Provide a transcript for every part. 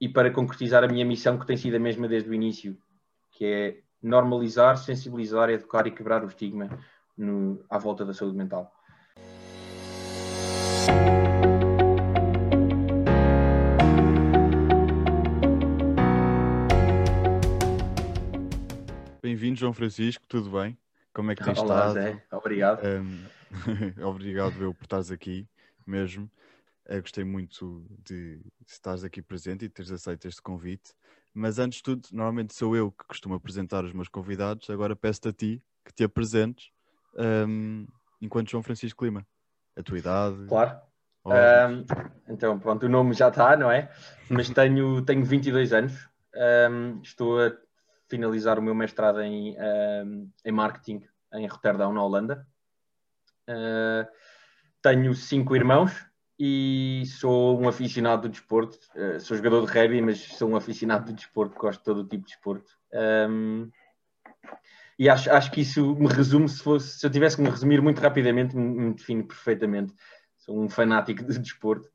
e para concretizar a minha missão que tem sido a mesma desde o início, que é normalizar, sensibilizar, educar e quebrar o estigma no, à volta da saúde mental. Bem-vindo, João Francisco, tudo bem? Como é que tens Olá, estado? Zé. Obrigado. Um, obrigado eu por estares aqui mesmo. Eu gostei muito de, estares aqui presente e de teres aceito este convite. Mas antes de tudo, normalmente sou eu que costumo apresentar os meus convidados. Agora peço-te a ti que te apresentes um, enquanto João Francisco Lima. A tua idade. Claro. Um, então, pronto, o nome já está, não é? Mas tenho, tenho 22 anos. Um, estou a finalizar o meu mestrado em, um, em marketing em Roterdão, na Holanda. Uh, tenho cinco irmãos e sou um aficionado do desporto. Uh, sou jogador de rugby, mas sou um aficionado do desporto, gosto de todo o tipo de desporto. Um, e acho, acho que isso me resume, se, fosse, se eu tivesse que me resumir muito rapidamente, me, me define perfeitamente. Sou um fanático de desporto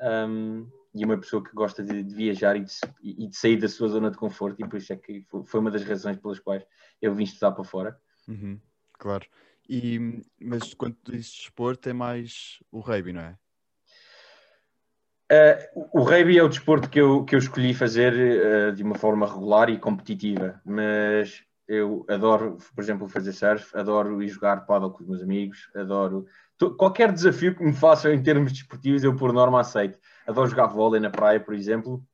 um, e uma pessoa que gosta de, de viajar e de, e de, sair da sua zona de conforto, e por isso é que foi, uma das razões pelas quais eu vim estudar para fora. Uhum, claro. E, mas quando dizes desporto, é mais o rugby, não é? Uh, o rugby é o desporto que eu, que eu escolhi fazer uh, de uma forma regular e competitiva, mas eu adoro, por exemplo, fazer surf, adoro ir jogar paddle com os meus amigos, adoro qualquer desafio que me façam em termos desportivos, eu por norma aceito. Adoro jogar vôlei na praia, por exemplo.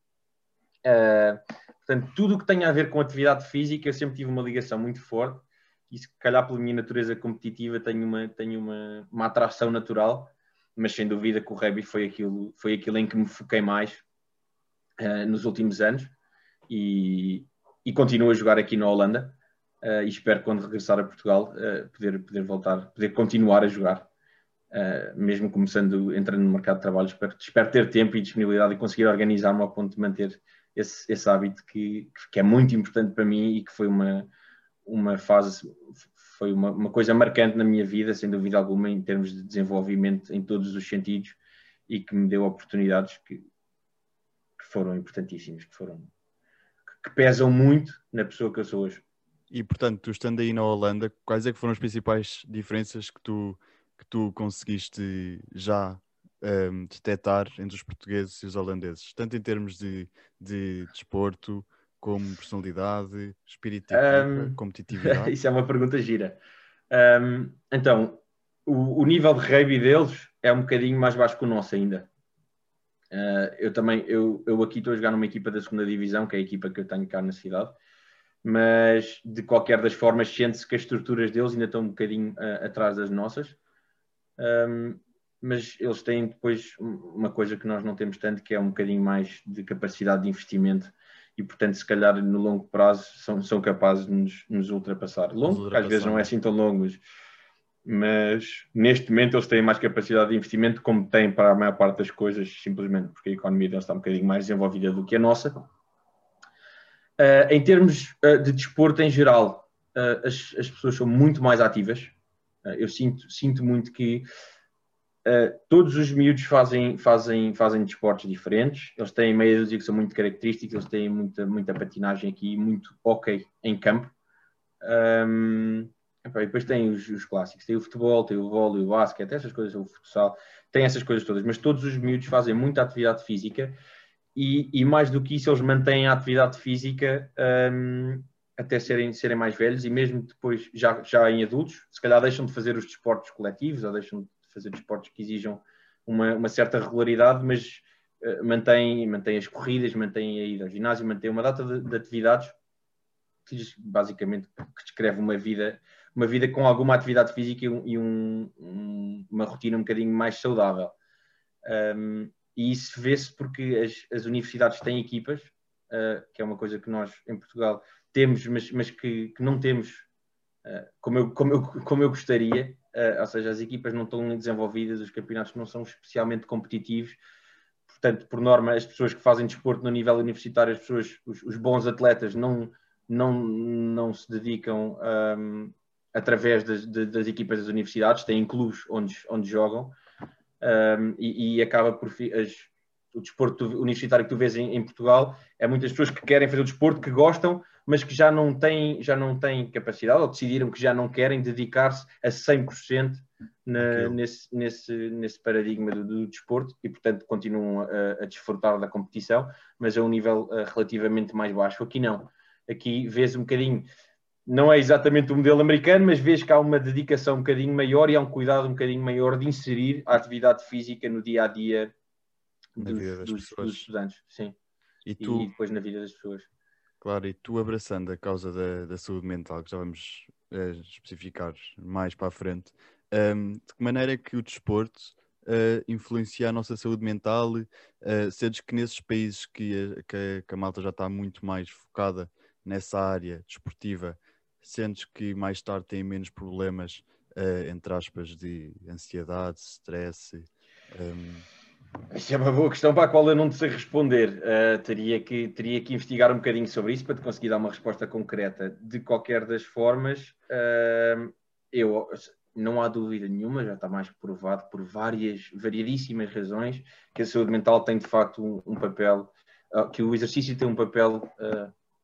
Uh, portanto, tudo o que tenha a ver com atividade física, eu sempre tive uma ligação muito forte e se calhar pela minha natureza competitiva tenho uma, tenho uma, uma atração natural mas sem dúvida que o rugby foi aquilo, foi aquilo em que me foquei mais uh, nos últimos anos e, e continuo a jogar aqui na Holanda uh, e espero quando regressar a Portugal uh, poder, poder voltar, poder continuar a jogar. mesmo começando, entrando no mercado de trabalho, espero, espero ter tempo e disponibilidade e conseguir organizar-me ao ponto de manter esse, esse hábito que, que é muito importante para mim e que foi uma, uma fase foi uma, uma, coisa marcante na minha vida, sem dúvida alguma, em termos de desenvolvimento em todos os sentidos e que me deu oportunidades que, que foram importantíssimas, que foram que pesam muito na pessoa que eu sou hoje. E portanto, tu estando aí na Holanda, quais é que foram as principais diferenças que tu, que tu conseguiste já um, detectar entre os portugueses e os holandeses, tanto em termos de, de desporto, como personalidade, espírito um, competitividade? Isso é uma pergunta gira. Um, então, o, o, nível de rugby deles é um bocadinho mais baixo que o nosso ainda. Uh, eu também, eu, eu aqui estou a jogar numa equipa da segunda divisão, que é a equipa que eu tenho cá na cidade, mas de qualquer das formas sente-se que as estruturas deles ainda estão um bocadinho uh, atrás das nossas. Um, mas eles têm depois uma coisa que nós não temos tanto, que é um bocadinho mais de capacidade de investimento e, portanto, se calhar no longo prazo são, são capazes de nos, nos ultrapassar. Longo, ultrapassar. às vezes não é assim tão longo, mas, mas, neste momento eles têm mais capacidade de investimento, como têm para a maior parte das coisas, simplesmente porque a economia deles está um bocadinho mais desenvolvida do que a nossa. Uh, em termos uh, de desporto em geral, uh, as, as pessoas são muito mais ativas. eu sinto, sinto muito que Uh, todos os miúdos fazem, fazem, fazem desportos diferentes, eles têm meia dúzia que são muito característicos, eles têm muita, muita patinagem aqui, muito ok em campo. Um, e depois tem os, os, clássicos, tem o futebol, tem o vôlei, o basquete, essas coisas, o futsal, tem essas coisas todas, mas todos os miúdos fazem muita atividade física e, e mais do que isso, eles mantêm a atividade física um, até serem, serem mais velhos e mesmo depois, já, já em adultos, se calhar deixam de fazer os desportos coletivos ou deixam de fazer desportos que exijam uma, uma certa regularidade, mas uh, mantém, mantém as corridas, mantém a ida ao ginásio, mantém uma data de, de atividades que basicamente que descreve uma vida, uma vida com alguma atividade física e, um, um, uma rotina um bocadinho mais saudável. Um, e isso vê-se porque as, as, universidades têm equipas, uh, que é uma coisa que nós em Portugal temos, mas, mas que, que não temos uh, como, eu, como, eu, como eu gostaria, ou seja, as equipas não estão desenvolvidas, os campeonatos não são especialmente competitivos. Portanto, por norma, as pessoas que fazem desporto no nível universitário, as pessoas, os, os bons atletas, não, não, não se dedicam um, através das, das, equipas das universidades, têm clubes onde, onde jogam um, e, e, acaba por as, o desporto universitário que tu vês em, em, Portugal é muitas pessoas que querem fazer o desporto, que gostam, mas que já não têm, já não têm capacidade ou decidiram que já não querem dedicar-se a 100% na, nesse, nesse, nesse paradigma do, do, desporto e, portanto, continuam a, a, desfrutar da competição, mas a um nível uh, relativamente mais baixo. Aqui não. Aqui vês um bocadinho, não é exatamente o modelo americano, mas vês que há uma dedicação um bocadinho maior e há um cuidado um bocadinho maior de inserir a atividade física no dia a dia dos, dos, dos, estudantes. Sim. E, tu... e depois na vida das pessoas. Claro, e tu abraçando a causa da, da saúde mental, que já vamos uh, especificar mais para a frente, um, ehm, de que maneira é que o desporto uh, influencia a nossa saúde mental, uh, sentes que nesses países que a, que, a, que a malta já está muito mais focada nessa área desportiva, sentes que mais tarde têm menos problemas, uh, entre aspas, de ansiedade, stress? Um... Isso é uma boa questão para a qual eu não sei responder. Uh, teria, que, teria que investigar um bocadinho sobre isso para te conseguir dar uma resposta concreta. De qualquer das formas, uh, eu, não há dúvida nenhuma, já está mais provado por várias, variedíssimas razões, que a saúde mental tem de facto um, um papel, uh, que o exercício tem um papel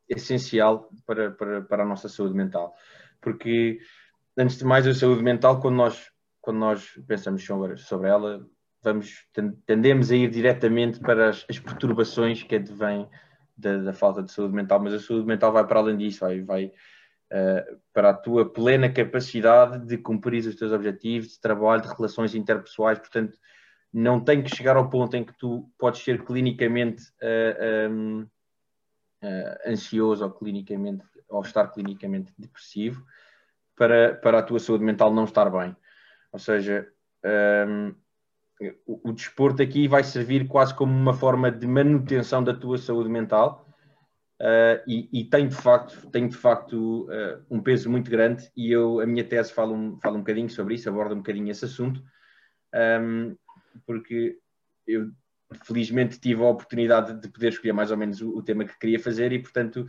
essencial para, para, para a nossa saúde mental. Porque, antes de mais, a saúde mental, quando nós, quando nós pensamos sobre, sobre ela, vamos, tendemos a ir diretamente para as, as perturbações que advêm da, da, falta de saúde mental, mas a saúde mental vai para além disso, vai, vai uh, para a tua plena capacidade de cumprir os teus objetivos, de trabalho, de relações interpessoais, portanto, não tem que chegar ao ponto em que tu podes ser clinicamente uh, um, uh, ansioso ou clinicamente ou estar clinicamente depressivo para, para a tua saúde mental não estar bem. Ou seja, um, o, o, desporto aqui vai servir quase como uma forma de manutenção da tua saúde mental uh, e, e, tem de facto, tem de facto uh, um peso muito grande e eu, a minha tese fala um, fala um bocadinho sobre isso, aborda um bocadinho esse assunto, um, porque eu felizmente tive a oportunidade de poder escolher mais ou menos o, o tema que queria fazer e portanto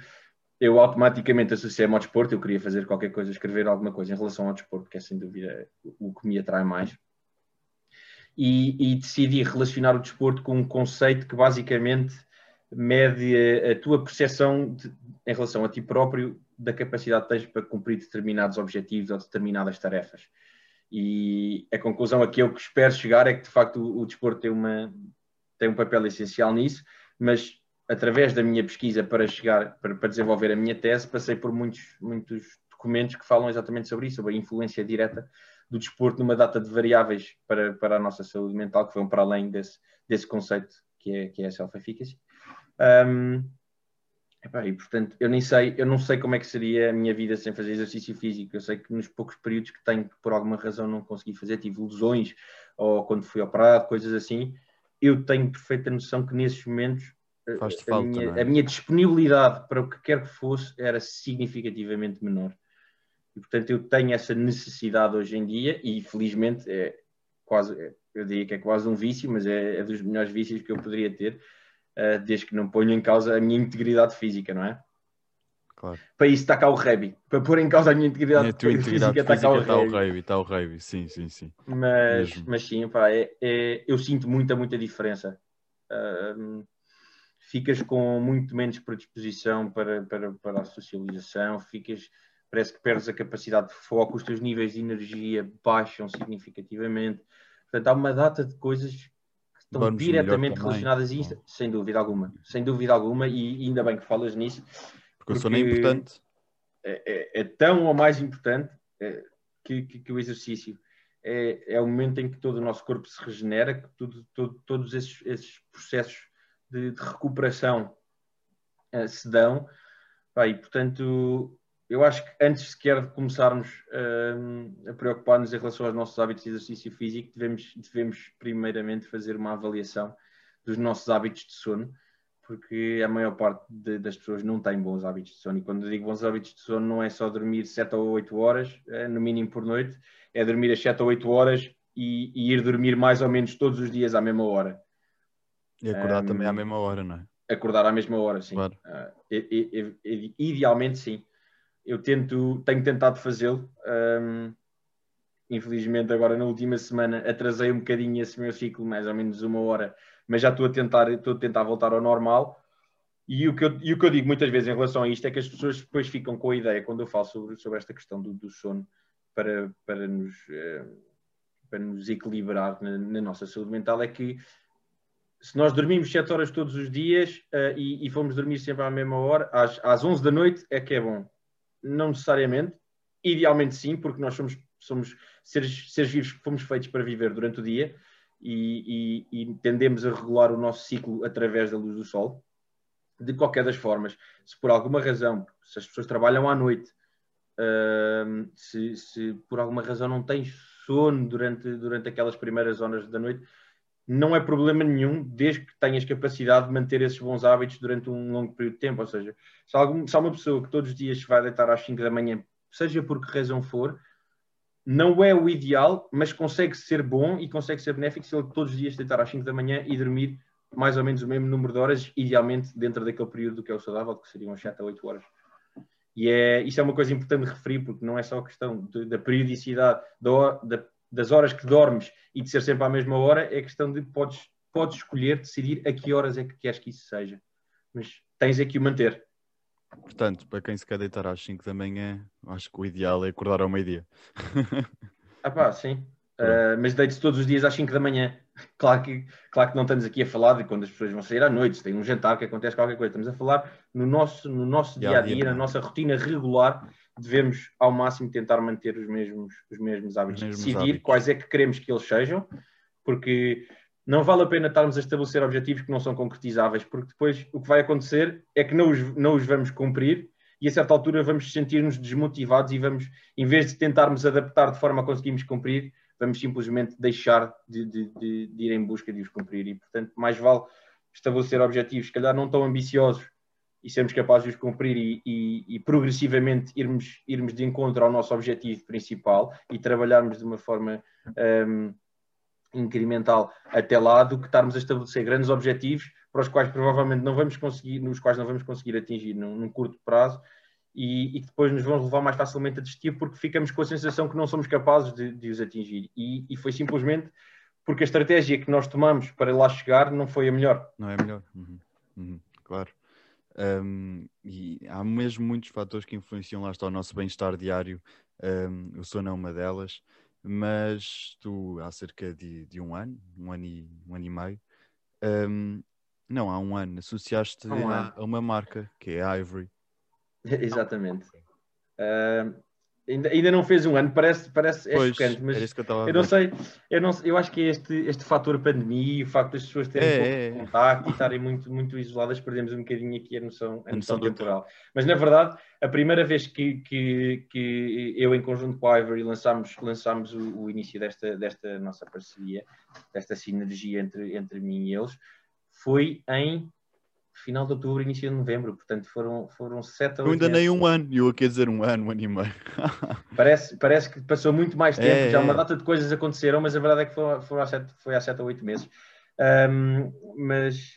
eu automaticamente associei-me ao desporto, eu queria fazer qualquer coisa, escrever alguma coisa em relação ao desporto, que é sem dúvida o que me atrai mais e, e decidi relacionar o desporto com um conceito que basicamente mede a, a tua percepção de, em relação a ti próprio da capacidade que tens para cumprir determinados objetivos ou determinadas tarefas. E a conclusão a que eu espero chegar é que de facto o, o desporto tem, uma, tem um papel essencial nisso, mas através da minha pesquisa para chegar, para, para desenvolver a minha tese, passei por muitos, muitos documentos que falam exatamente sobre isso, sobre a influência direta do desporto numa data de variáveis para, para a nossa saúde mental, que vão para além desse, desse conceito que é, que é a self-efficacy. Um, e portanto, eu nem sei, eu não sei como é que seria a minha vida sem fazer exercício físico. Eu sei que nos poucos períodos que tenho, por alguma razão não consegui fazer, tive lesões ou quando fui operado, coisas assim. Eu tenho perfeita noção que nesses momentos a, falta, minha, é? a minha disponibilidade para o que quer que fosse era significativamente menor. E, portanto, eu tenho essa necessidade hoje em dia e, felizmente, é quase, é, eu diria que é quase um vício, mas é, é dos melhores vícios que eu poderia ter, uh, desde que não ponho em causa a minha integridade física, não é? Claro. Para isso está cá o Rebi. Para pôr em causa a minha integridade, a integridade física, está cá o. Está o está o Rebi. Sim, sim, sim. Mas, mas sim, pá, é, é, eu sinto muita, muita diferença. Uh, ficas com muito menos predisposição para, para, para a socialização, ficas parece que perdes a capacidade de foco, os teus níveis de energia baixam significativamente. Portanto, há uma data de coisas que estão Vamos diretamente relacionadas a isto, sem dúvida alguma. Sem dúvida alguma, e ainda bem que falas nisso. Porque, porque o sono é importante. É, é, é, tão ou mais importante é, que, que, que, o exercício. É, é o momento em que todo o nosso corpo se regenera, que tudo, todo, todos esses, esses processos de, de recuperação uh, se dão. e, portanto, eu acho que antes sequer de começarmos uh, a preocupar-nos em relação aos nossos hábitos de exercício físico, devemos, devemos primeiramente fazer uma avaliação dos nossos hábitos de sono, porque a maior parte de, das pessoas não tem bons hábitos de sono. E quando eu digo bons hábitos de sono, não é só dormir 7 ou 8 horas, é, no mínimo por noite, é dormir as 7 ou 8 horas e, e, ir dormir mais ou menos todos os dias à mesma hora. E acordar um, também à mesma hora, não é? Acordar à mesma hora, sim. Claro. Uh, idealmente, sim eu tento, tenho tentado fazê-lo. Um, infelizmente, agora na última semana atrasei um bocadinho esse meu ciclo, mais ou menos uma hora, mas já estou a tentar, estou a tentar voltar ao normal. E o, que eu, e o que eu digo muitas vezes em relação a isto é que as pessoas depois ficam com a ideia, quando eu falo sobre, sobre esta questão do, do sono, para, para, nos, eh, para nos equilibrar na, na, nossa saúde mental, é que se nós dormimos 7 horas todos os dias uh, e, e fomos dormir sempre à mesma hora, às, às 11 da noite, é que é bom. Não necessariamente, idealmente sim, porque nós somos, somos seres, seres vivos que fomos feitos para viver durante o dia e, e, e, tendemos a regular o nosso ciclo através da luz do sol. De qualquer das formas, se por alguma razão, se as pessoas trabalham à noite, uh, se, se, por alguma razão não têm sono durante, durante aquelas primeiras horas da noite, não é problema nenhum, desde que tenhas capacidade de manter esses bons hábitos durante um longo período de tempo. Ou seja, se, algum, se há uma pessoa que todos os dias se vai deitar às 5 da manhã, seja por que razão for, não é o ideal, mas consegue ser bom e consegue ser benéfico se ele todos os dias deitar às 5 da manhã e dormir mais ou menos o mesmo número de horas, idealmente dentro daquele período que é o saudável, que seriam 7 a 8 horas. E é, isso é uma coisa importante de referir, porque não é só a questão de, da periodicidade, da, da das horas que dormes e de ser sempre à mesma hora, é questão de podes, podes escolher, decidir a que horas é que queres que isso seja. Mas tens é que o manter. Portanto, para quem se quer deitar às 5 da manhã, acho que o ideal é acordar ao meio-dia. ah pá, sim. Uh, mas deite-se todos os dias às 5 da manhã. Claro que, claro que não estamos aqui a falar de quando as pessoas vão sair à noite, se tem um jantar, que acontece qualquer coisa. Estamos a falar no nosso, no nosso dia a dia, na nossa rotina regular devemos ao máximo tentar manter os mesmos, os mesmos hábitos, os mesmos decidir hábitos. quais é que queremos que eles sejam, porque não vale a pena estarmos a estabelecer objetivos que não são concretizáveis, porque depois o que vai acontecer é que não os, não os vamos cumprir e a certa altura vamos sentir-nos desmotivados e vamos, em vez de tentarmos adaptar de forma a conseguirmos cumprir, vamos simplesmente deixar de, de, de, de ir em busca de os cumprir. E, portanto, mais vale estabelecer objetivos, se calhar não tão ambiciosos, e sermos capazes de os cumprir e, e, e, progressivamente irmos, irmos de encontro ao nosso objetivo principal e trabalharmos de uma forma um, incremental até lá do que estarmos a estabelecer grandes objetivos para os quais provavelmente não vamos conseguir, nos quais não vamos conseguir atingir num, num curto prazo e, que depois nos vão levar mais facilmente a desistir porque ficamos com a sensação que não somos capazes de, de os atingir. E, e, foi simplesmente porque a estratégia que nós tomamos para lá chegar não foi a melhor. Não é a melhor, uhum. Uhum. claro. Um, e há mesmo muitos fatores que influenciam lá está o nosso bem-estar diário. Um, o sono é uma delas, mas tu há cerca de, de um ano, um ano e, um ano e meio, um, não, há um ano, associaste um a, a, uma marca que é a Ivory. Exatamente. Uh, Ainda, ainda não fez um ano, parece, parece é chocante, mas eu, eu não sei, eu, não, eu acho que é este, este fator pandemia, o facto das pessoas terem é, pouco é, é. contacto e estarem muito, muito isoladas, perdemos um bocadinho aqui a noção, a, a noção, noção temporal. Mas na verdade, a primeira vez que, que, que eu, em conjunto com a Ivory, lançámos, lançámos o, o início desta, desta nossa parceria, desta sinergia entre, entre mim e eles, foi em final de outubro, início de novembro, portanto foram, foram sete Eu ainda nem um ano, eu aqui a dizer um ano, um ano e meio. parece, parece que passou muito mais tempo, é, já uma é. data de coisas aconteceram, mas a verdade é que foi, foi, há, sete, foi há sete ou oito meses. Um, mas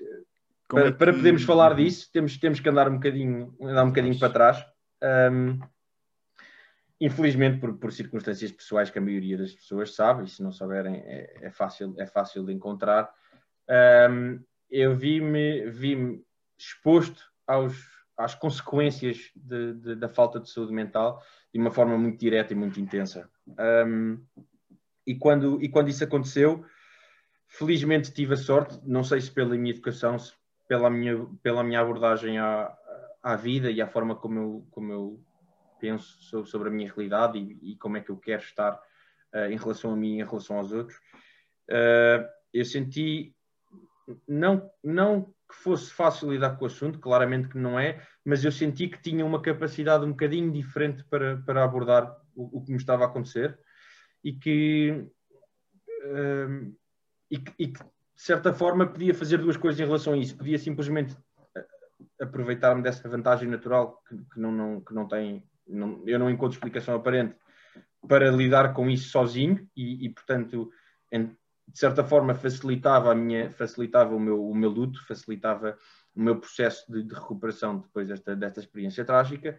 para, é que... para, podermos falar disso, temos, temos que andar um bocadinho, andar um bocadinho para trás. Um, infelizmente, por, por, circunstâncias pessoais que a maioria das pessoas sabe, e se não souberem é, é fácil, é fácil de encontrar, um, eu vi-me vi exposto aos, às consequências de, de, da falta de saúde mental de uma forma muito direta e muito intensa. Um, e, quando, e quando isso aconteceu, felizmente tive a sorte, não sei se pela minha educação, se pela minha, pela minha abordagem à, à vida e à forma como eu, como eu penso sobre, a minha realidade e, e, como é que eu quero estar uh, em relação a mim e em relação aos outros. Uh, eu senti, não, não que fosse fácil lidar com o assunto, claramente que não é, mas eu senti que tinha uma capacidade um bocadinho diferente para, para abordar o, o que me estava a acontecer e que, um, e que, e que, de certa forma, podia fazer duas coisas em relação a isso. Podia simplesmente eh, aproveitar-me dessa vantagem natural que, que, não, não, que não tem, não, eu não encontro explicação aparente para lidar com isso sozinho e, e portanto, de certa forma facilitava a minha facilitava o meu o meu luto facilitava o meu processo de, de, recuperação depois desta desta experiência trágica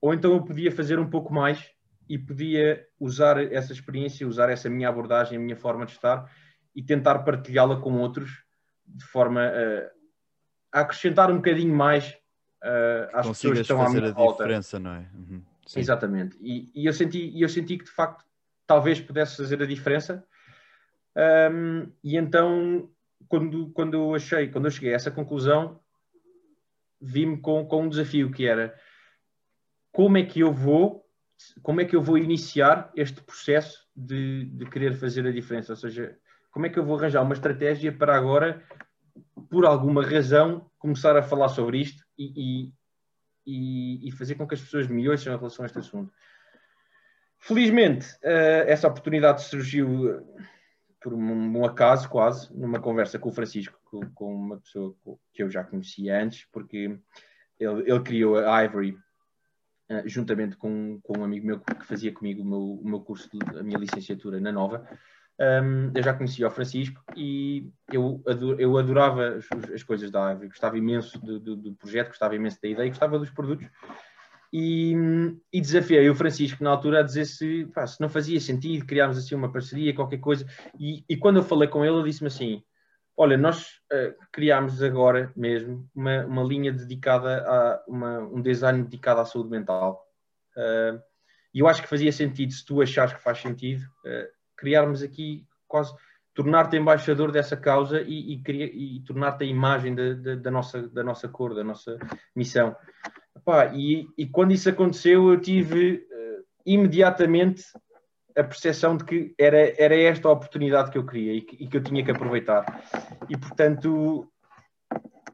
ou então eu podia fazer um pouco mais e podia usar essa experiência usar essa minha abordagem a minha forma de estar e tentar partilhá-la com outros de forma a, a acrescentar um bocadinho mais uh, às pessoas que estão fazer à minha a volta. diferença, não é? Uhum. Exatamente. E, e eu, senti, eu senti que de facto talvez pudesse fazer a diferença. Um, e então, quando, quando eu achei, quando eu cheguei a essa conclusão, vi-me com, com um desafio que era como é que eu vou como é que eu vou iniciar este processo de, de querer fazer a diferença? Ou seja, como é que eu vou arranjar uma estratégia para agora, por alguma razão, começar a falar sobre isto e, e, e fazer com que as pessoas me ouçam em relação a este assunto? Felizmente, uh, essa oportunidade surgiu por um, um, acaso, quase, numa conversa com o Francisco, com, com uma pessoa que eu já conhecia antes, porque ele, ele criou a Ivory Uh, juntamente com, com um amigo meu que fazia comigo o meu, o meu curso, de, a minha licenciatura na Nova. Um, eu já conhecia o Francisco e eu, eu adorava as, as, coisas da Árvore, gostava imenso do, do, do, projeto, gostava imenso da ideia, gostava dos produtos. E, e desafiei o Francisco na altura a dizer se, pá, se não fazia sentido criarmos assim uma parceria, qualquer coisa. E, e quando eu falei com ele, ele disse-me assim: Olha, nós uh, criámos agora mesmo uma, uma linha dedicada a uma, um design dedicado à saúde mental. Uh, e eu acho que fazia sentido, se tu achares que faz sentido, uh, criarmos aqui quase tornar-te embaixador dessa causa e, e, e tornar-te a imagem da, nossa, da nossa cor, da nossa missão. Epá, e, e, quando isso aconteceu, eu tive imediatamente a percepção de que era, era esta a oportunidade que eu queria e que, e que eu tinha que aproveitar. E, portanto,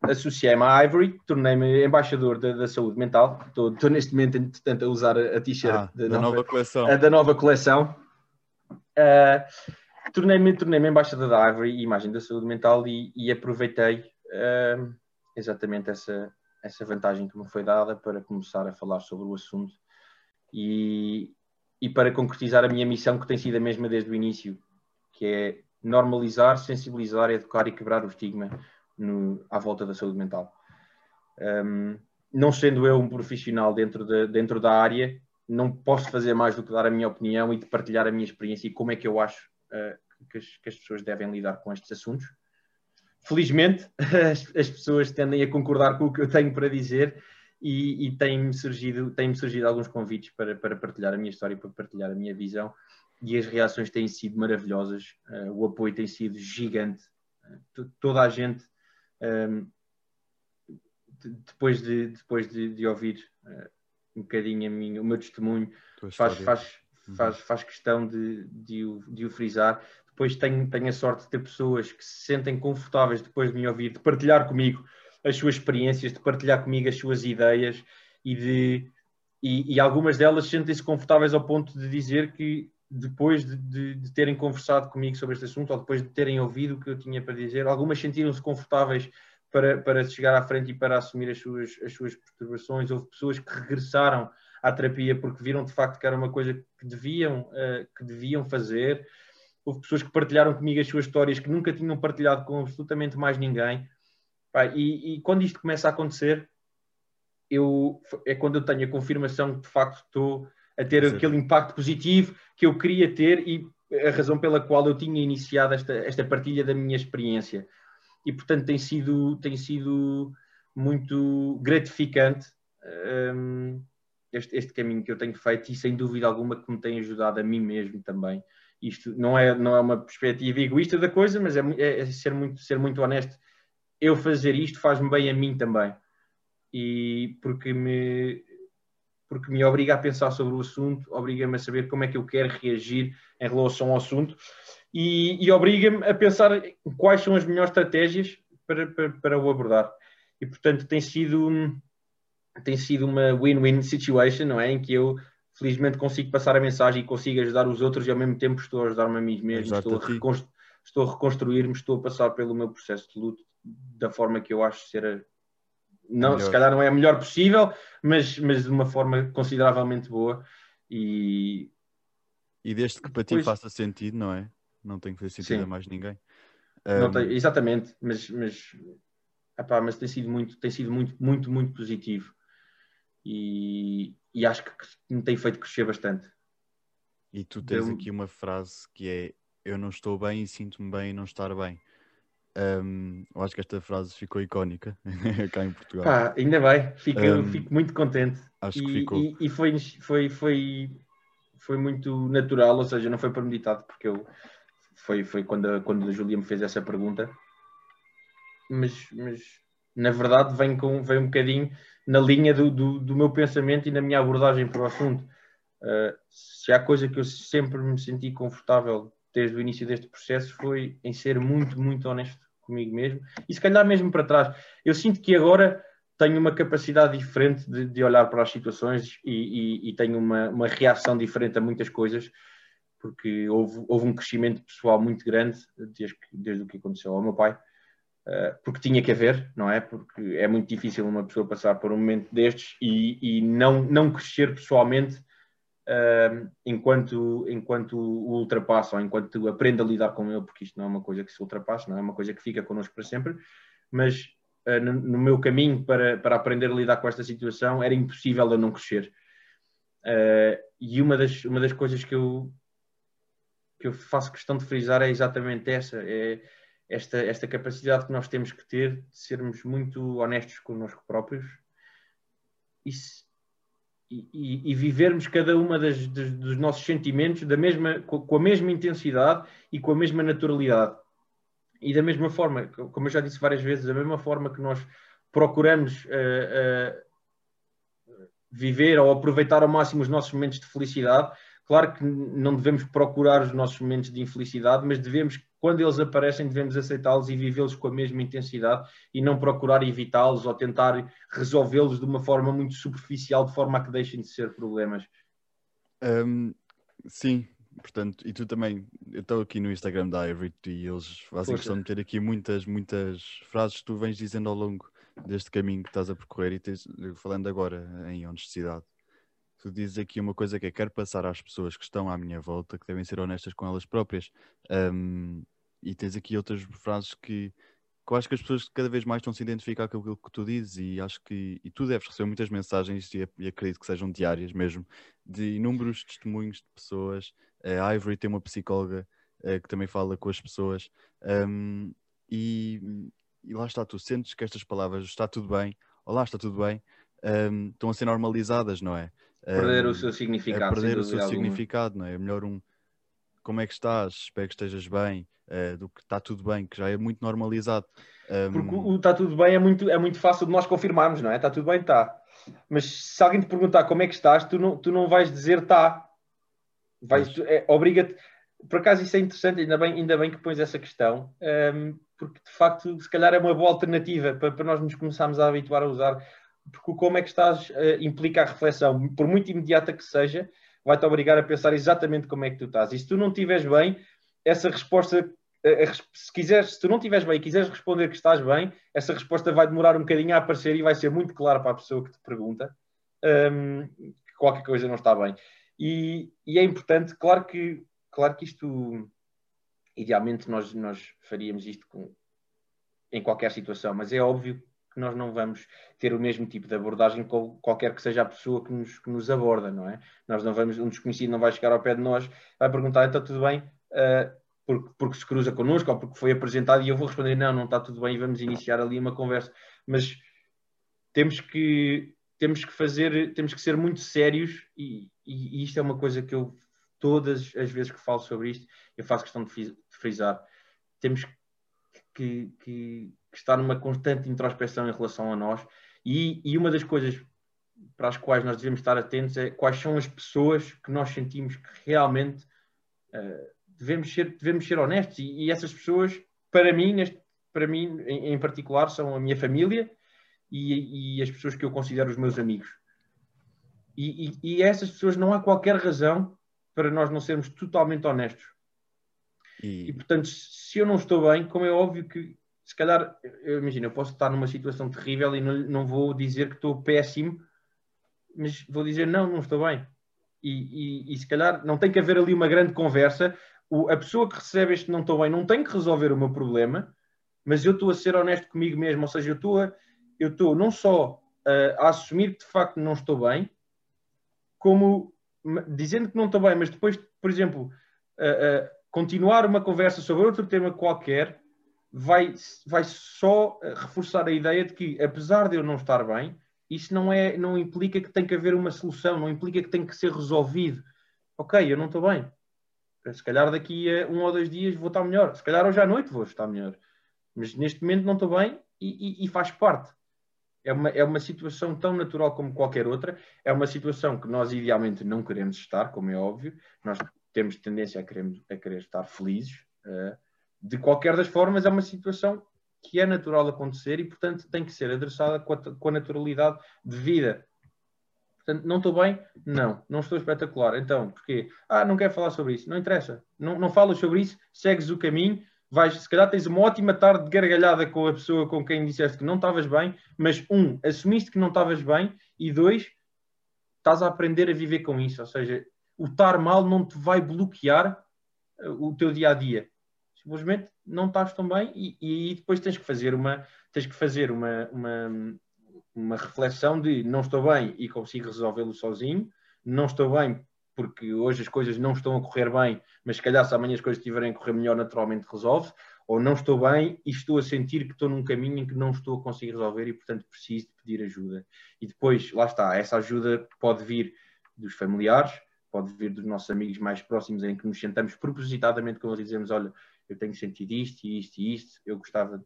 associei-me à Ivory, tornei-me embaixador da, da, saúde mental. Estou, estou neste momento, entretanto, a usar a, t-shirt ah, da, da, nova, nova coleção. A, da nova coleção. Uh, tornei-me, tornei-me embaixador da Ivory, imagem da saúde mental, e, e aproveitei uh, exatamente essa, essa vantagem que me foi dada para começar a falar sobre o assunto. E, e para concretizar a minha missão, que tem sido a mesma desde o início, que é normalizar, sensibilizar, educar e quebrar o estigma no, à volta da saúde mental. Um, não sendo eu um profissional dentro, de, dentro da área, não posso fazer mais do que dar a minha opinião e de partilhar a minha experiência e como é que eu acho uh, que, as, que, as, pessoas devem lidar com estes assuntos. Felizmente, as, as pessoas tendem a concordar com o que eu tenho para dizer e, e tem-me surgido, tem surgido alguns convites para, para partilhar a minha história, para partilhar a minha visão e as reações têm sido maravilhosas, uh, o apoio tem sido gigante, uh, toda a gente um, ehm, de, depois, de, depois de, de ouvir uh, um bocadinho minha, o meu testemunho, faz, faz, uhum. faz, faz questão de, de, o, de o frisar. Depois tenho, tenho a sorte de ter pessoas que se sentem confortáveis depois de me ouvir, de partilhar comigo as suas experiências, de partilhar comigo as suas ideias e de e, e algumas delas sentem-se confortáveis ao ponto de dizer que depois de, de, de, terem conversado comigo sobre este assunto ou depois de terem ouvido o que eu tinha para dizer, algumas sentiram-se confortáveis para, para chegar à frente e para assumir as suas, as suas perturbações. Houve pessoas que regressaram à terapia porque viram de facto que era uma coisa que deviam, uh, que deviam fazer. Houve pessoas que partilharam comigo as suas histórias que nunca tinham partilhado com absolutamente mais ninguém. E, e, quando isto começa a acontecer, eu, é quando eu tenho a confirmação que de facto estou a ter Sim. aquele impacto positivo que eu queria ter e a razão pela qual eu tinha iniciado esta, esta partilha da minha experiência. E portanto tem sido, tem sido muito gratificante um, este, este caminho que eu tenho feito e sem dúvida alguma que me tem ajudado a mim mesmo também. Isto não é, não é uma perspectiva egoísta da coisa, mas é, é, é ser, muito, ser muito honesto eu fazer isto faz-me bem a mim também. E porque me, porque me obriga a pensar sobre o assunto, obriga-me a saber como é que eu quero reagir em relação ao assunto e, e obriga-me a pensar quais são as melhores estratégias para, para, para o abordar. E portanto tem sido, tem sido uma win-win situation, não é? Em que eu felizmente consigo passar a mensagem e consigo ajudar os outros e ao mesmo tempo estou a ajudar-me a mim mesmo, estou a, estou a reconstruir-me, estou a passar pelo meu processo de luto da forma que eu acho ser a, não, se calhar não é a melhor possível, mas, mas de uma forma consideravelmente boa e e desde que para ti faça sentido, não é? Não tem que fazer sentido sim. a mais ninguém. Um... Tem, exatamente, mas, mas, epá, mas tem sido muito, tem sido muito, muito, muito positivo e, e acho que me tem feito crescer bastante. E tu tens aqui uma frase que é eu não estou bem e sinto-me bem e não estar bem. Um, eu acho que esta frase ficou icónica cá em Portugal. Ainda bem, fico, um, fico muito contente. Acho e, que ficou. E, e, foi, foi, foi, foi muito natural, ou seja, não foi premeditado, porque eu foi, foi quando, a, quando a Julia me fez essa pergunta. Mas, mas na verdade vem, com, vem um bocadinho na linha do, do, do meu pensamento e na minha abordagem para o assunto. Uh, se há coisa que eu sempre me senti confortável desde o início deste processo foi em ser muito, muito honesto comigo mesmo e se calhar mesmo para trás. Eu sinto que agora tenho uma capacidade diferente de, de olhar para as situações e, e, e tenho uma, uma, reação diferente a muitas coisas, porque houve, houve um crescimento pessoal muito grande desde, desde o que aconteceu ao meu pai, porque tinha que haver, não é? Porque é muito difícil uma pessoa passar por um momento destes e, e não, não crescer pessoalmente uh, enquanto, enquanto o ultrapassa ou enquanto aprende a lidar com ele, porque isto não é uma coisa que se ultrapassa, não é uma coisa que fica connosco para sempre, mas uh, no, no, meu caminho para, para aprender a lidar com esta situação era impossível eu não crescer. Uh, e uma das, uma das coisas que eu, que eu faço questão de frisar é exatamente essa, é esta, esta capacidade que nós temos que ter de sermos muito honestos connosco próprios e, e, e, vivermos cada uma das, das, dos nossos sentimentos da mesma, com a mesma intensidade e com a mesma naturalidade. E da mesma forma, como eu já disse várias vezes, da mesma forma que nós procuramos uh, uh, viver ou aproveitar ao máximo os nossos momentos de felicidade, claro que não devemos procurar os nossos momentos de infelicidade, mas devemos quando eles aparecem, devemos aceitá-los e vivê-los com a mesma intensidade e não procurar evitá-los ou tentar resolvê-los de uma forma muito superficial, de forma a que deixem de ser problemas. Um, sim, portanto, e tu também, eu estou aqui no Instagram da Ivory e eles fazem questão de ter aqui muitas, muitas frases que tu vens dizendo ao longo deste caminho que estás a percorrer e tens, falando agora em honestidade. Tu dizes aqui uma coisa que é quero passar às pessoas que estão à minha volta que devem ser honestas com elas próprias. Um, e tens aqui outras frases que, que eu acho que as pessoas cada vez mais estão -se a identificar com aquilo que tu dizes e acho que e tu deves receber muitas mensagens e, e acredito que sejam diárias mesmo de inúmeros testemunhos de pessoas. A Ivory tem uma psicóloga uh, que também fala com as pessoas um, e, e, lá está, tu sentes que estas palavras está tudo bem, olá, está tudo bem, um, estão a ser normalizadas, não é? Perder um, o seu significado. É perder o seu significado, não é? É melhor um como é que estás, espero que estejas bem, uh, do que está tudo bem, que já é muito normalizado. Um... Porque o está tudo bem é muito, é muito fácil de nós confirmarmos, não é? Está tudo bem, está. Mas se alguém te perguntar como é que estás, tu não, tu não vais dizer está. Vais, é, obriga-te. Por acaso isso é interessante, ainda bem, ainda bem que pões essa questão, um, porque de facto se calhar é uma boa alternativa para, para nós nos começarmos a habituar a usar, porque como é que estás uh, implica a reflexão, por muito imediata que seja, vai-te obrigar a pensar exatamente como é que tu estás. E se tu não estiveres bem, essa resposta, se quiseres, se tu não estiveres bem e quiseres responder que estás bem, essa resposta vai demorar um bocadinho a aparecer e vai ser muito clara para a pessoa que te pergunta um, que qualquer coisa não está bem. E, e, é importante, claro que, claro que isto, idealmente nós, nós faríamos isto com, em qualquer situação, mas é óbvio que nós não vamos ter o mesmo tipo de abordagem com qualquer que seja a pessoa que nos, que nos aborda, não é? Nós não vamos, um desconhecido não vai chegar ao pé de nós, vai perguntar, então tudo bem, uh, porque, porque se cruza connosco ou porque foi apresentado e eu vou responder, não, não está tudo bem e vamos iniciar ali uma conversa. Mas temos que, temos que fazer, temos que ser muito sérios e, e, e isto é uma coisa que eu, todas as vezes que falo sobre isto, eu faço questão de frisar. Temos que, que que está numa constante introspeção em relação a nós. E, e, uma das coisas para as quais nós devemos estar atentos é quais são as pessoas que nós sentimos que realmente uh, devemos, ser, devemos ser honestos. E, e, essas pessoas, para mim, neste, para mim em, em, particular, são a minha família e, e, as pessoas que eu considero os meus amigos. E, e, essas pessoas não há qualquer razão para nós não sermos totalmente honestos. E... portanto, se eu não estou bem, como é óbvio que se calhar, eu imagino, eu posso estar numa situação terrível e não, não vou dizer que estou péssimo, mas vou dizer não, não estou bem. E, e, e se calhar não tem que haver ali uma grande conversa. O, a pessoa que recebe este não estou bem não tem que resolver o meu problema, mas eu estou a ser honesto comigo mesmo, ou seja, eu estou, a, eu estou não só a, a assumir que de facto não estou bem, como dizendo que não estou bem, mas depois, por exemplo, a, continuar uma conversa sobre outro tema qualquer vai, vai só eh, reforçar a ideia de que, apesar de eu não estar bem, isso não, é, não implica que tem que haver uma solução, não implica que tem que ser resolvido. Ok, eu não estou bem. Se calhar daqui a um ou dois dias vou estar melhor. Se calhar hoje à noite vou estar melhor. Mas neste momento não estou bem e, e, e faz parte. É uma, é uma situação tão natural como qualquer outra. É uma situação que nós idealmente não queremos estar, como é óbvio. Nós temos tendência a a querer estar felizes. Uh, de qualquer das formas, é uma situação que é natural acontecer e, portanto, tem que ser adressada com a, com a naturalidade de vida. Portanto, não estou bem? Não, não estou espetacular. Então, porquê? Ah, não quero falar sobre isso. Não interessa. Não, não falas sobre isso, segues o caminho, vais, se calhar tens uma ótima tarde de gargalhada com a pessoa com quem disseste que não estavas bem, mas um, assumiste que não estavas bem e dois, estás a aprender a viver com isso. Ou seja, o estar mal não te vai bloquear uh, o teu dia a dia simplesmente não estás tão bem e, e depois tens que fazer uma tens que fazer uma, uma, uma reflexão de não estou bem e consigo resolvê-lo sozinho, não estou bem porque hoje as coisas não estão a correr bem, mas se calhar se amanhã as coisas estiverem a correr melhor, naturalmente resolve, ou não estou bem e estou a sentir que estou num caminho em que não estou a conseguir resolver e, portanto, preciso de pedir ajuda. E depois, lá está, essa ajuda pode vir dos familiares, pode vir dos nossos amigos mais próximos, em que nos sentamos propositadamente com eles e dizemos: Olha, eu tenho sentido isto e isto e isto, eu gostava,